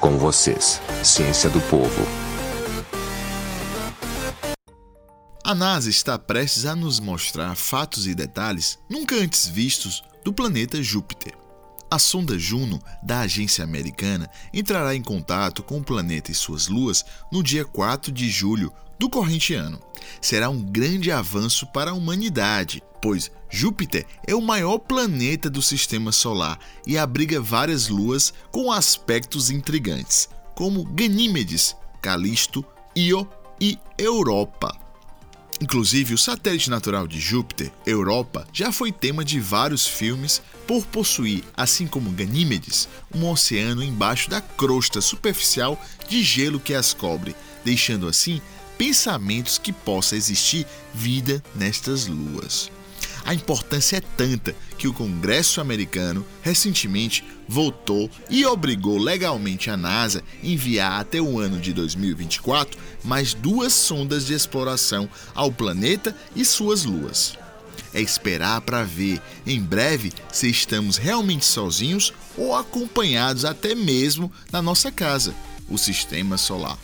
Com vocês, Ciência do Povo. A NASA está prestes a nos mostrar fatos e detalhes nunca antes vistos do planeta Júpiter. A sonda Juno, da agência americana, entrará em contato com o planeta e suas luas no dia 4 de julho do corrente ano. Será um grande avanço para a humanidade, pois Júpiter é o maior planeta do sistema solar e abriga várias luas com aspectos intrigantes, como Ganímedes, Calisto, Io e Europa. Inclusive, o satélite natural de Júpiter, Europa, já foi tema de vários filmes por possuir, assim como Ganímedes, um oceano embaixo da crosta superficial de gelo que as cobre, deixando assim pensamentos que possa existir vida nestas luas. A importância é tanta que o Congresso americano recentemente votou e obrigou legalmente a NASA a enviar até o ano de 2024 mais duas sondas de exploração ao planeta e suas luas. É esperar para ver em breve se estamos realmente sozinhos ou acompanhados até mesmo na nossa casa, o sistema solar.